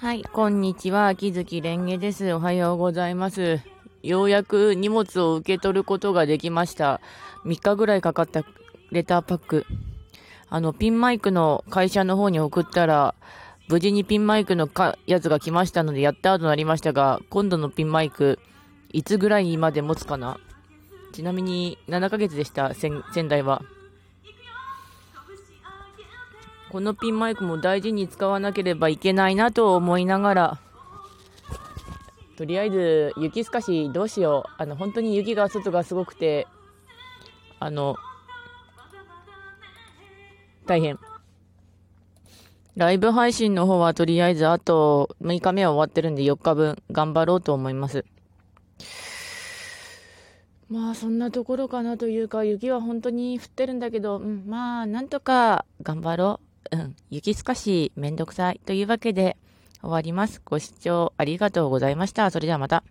はい、こんにちは。秋月蓮華です。おはようございます。ようやく荷物を受け取ることができました。3日ぐらいかかったレターパック。あの、ピンマイクの会社の方に送ったら、無事にピンマイクのかやつが来ましたので、やったとなりましたが、今度のピンマイク、いつぐらいまで持つかな？ちなみに、7ヶ月でした、仙台は。このピンマイクも大事に使わなければいけないなと思いながら、とりあえず雪すかしどうしよう。あの、本当に雪が外がすごくて、あの、大変。ライブ配信の方はとりあえずあと6日目は終わってるんで4日分頑張ろうと思います。まあそんなところかなというか雪は本当に降ってるんだけど、うん、まあなんとか頑張ろう。うん、雪すかしめんどくさいというわけで終わります。ご視聴ありがとうございました。それではまた。